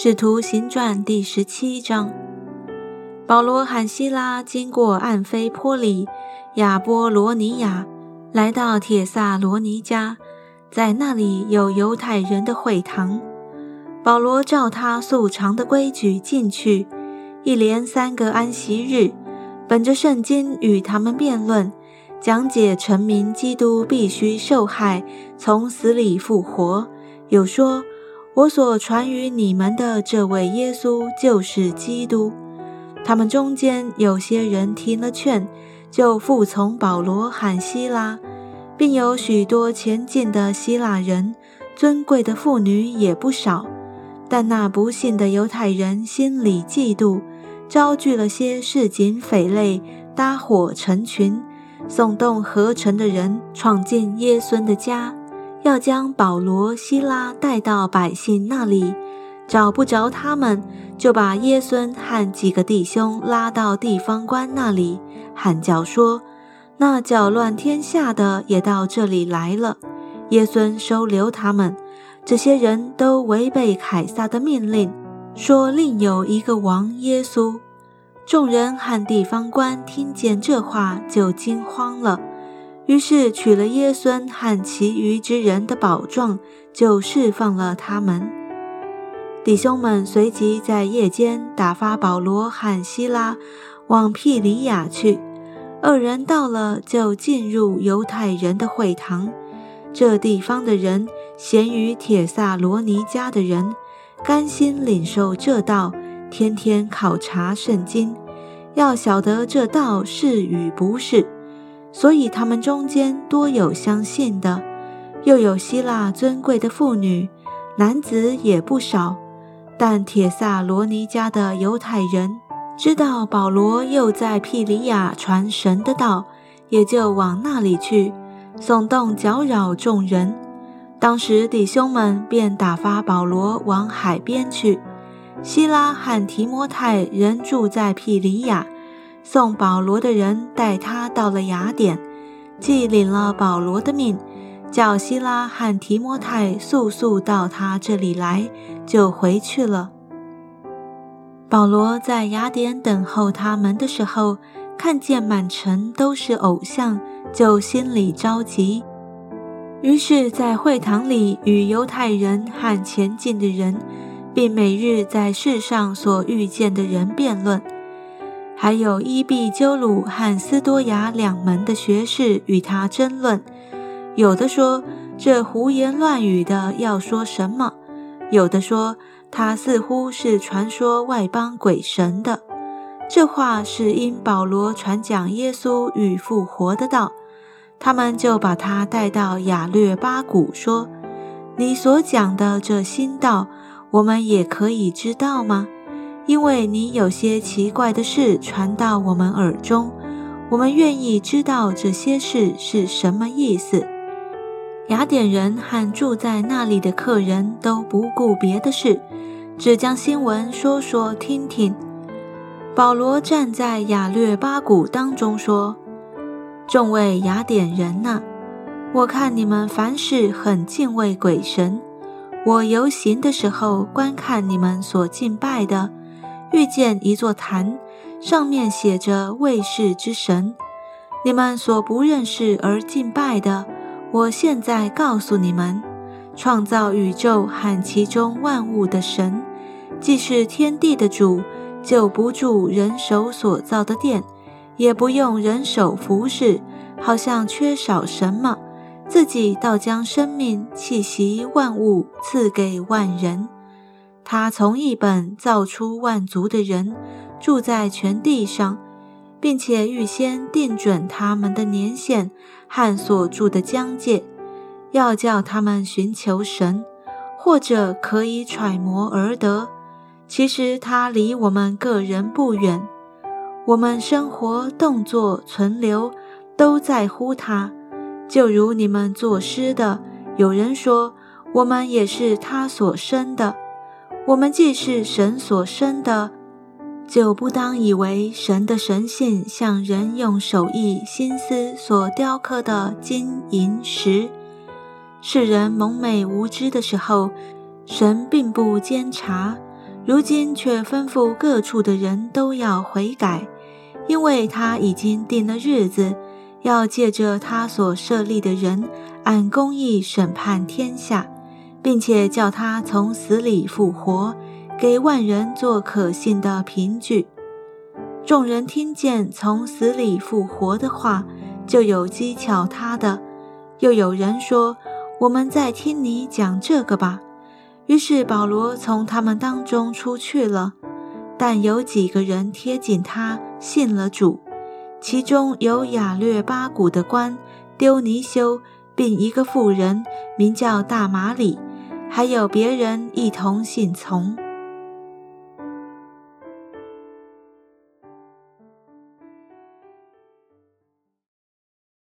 使徒行传第十七章，保罗和希拉经过暗菲坡里、亚波罗尼亚，来到铁萨罗尼家，在那里有犹太人的会堂。保罗照他素常的规矩进去，一连三个安息日，本着圣经与他们辩论，讲解臣民基督必须受害，从死里复活。有说：“我所传于你们的这位耶稣就是基督。”他们中间有些人听了劝，就服从保罗和希拉，并有许多前进的希腊人，尊贵的妇女也不少。但那不幸的犹太人心里嫉妒，招聚了些市井匪类，搭伙成群，耸动合成的人，闯进耶稣的家，要将保罗、希拉带到百姓那里。找不着他们，就把耶稣和几个弟兄拉到地方官那里，喊叫说：“那搅乱天下的也到这里来了。”耶稣收留他们。这些人都违背凯撒的命令，说另有一个王耶稣。众人和地方官听见这话，就惊慌了。于是取了耶稣和其余之人的宝状，就释放了他们。弟兄们随即在夜间打发保罗和希拉往庇里亚去。二人到了，就进入犹太人的会堂。这地方的人。咸于铁萨罗尼家的人，甘心领受这道，天天考察圣经，要晓得这道是与不是。所以他们中间多有相信的，又有希腊尊贵的妇女，男子也不少。但铁萨罗尼家的犹太人知道保罗又在庇里亚传神的道，也就往那里去，耸动搅扰众人。当时弟兄们便打发保罗往海边去，希拉和提摩太仍住在庇里亚。送保罗的人带他到了雅典，既领了保罗的命，叫希拉和提摩太速速到他这里来，就回去了。保罗在雅典等候他们的时候，看见满城都是偶像，就心里着急。于是，在会堂里与犹太人和前进的人，并每日在世上所遇见的人辩论，还有伊壁鸠鲁和斯多亚两门的学士与他争论。有的说这胡言乱语的要说什么；有的说他似乎是传说外邦鬼神的。这话是因保罗传讲耶稣与复活的道。他们就把他带到亚略巴谷，说：“你所讲的这新道，我们也可以知道吗？因为你有些奇怪的事传到我们耳中，我们愿意知道这些事是什么意思。”雅典人和住在那里的客人都不顾别的事，只将新闻说说听听。保罗站在亚略巴谷当中说。众位雅典人呐，我看你们凡事很敬畏鬼神。我游行的时候，观看你们所敬拜的，遇见一座坛，上面写着“卫士之神”。你们所不认识而敬拜的，我现在告诉你们：创造宇宙和其中万物的神，既是天地的主，就不住人手所造的殿。也不用人手服侍，好像缺少什么，自己倒将生命气息万物赐给万人。他从一本造出万族的人，住在全地上，并且预先定准他们的年限和所住的疆界，要叫他们寻求神，或者可以揣摩而得。其实他离我们个人不远。我们生活、动作、存留，都在乎他。就如你们作诗的，有人说，我们也是他所生的。我们既是神所生的，就不当以为神的神性像人用手艺、心思所雕刻的金银石。世人蒙昧无知的时候，神并不监察。如今却吩咐各处的人都要悔改，因为他已经定了日子，要借着他所设立的人，按公义审判天下，并且叫他从死里复活，给万人做可信的凭据。众人听见从死里复活的话，就有讥诮他的，又有人说：“我们再听你讲这个吧。”于是保罗从他们当中出去了，但有几个人贴近他，信了主，其中有亚略巴谷的官丢尼修，并一个妇人名叫大马里，还有别人一同信从。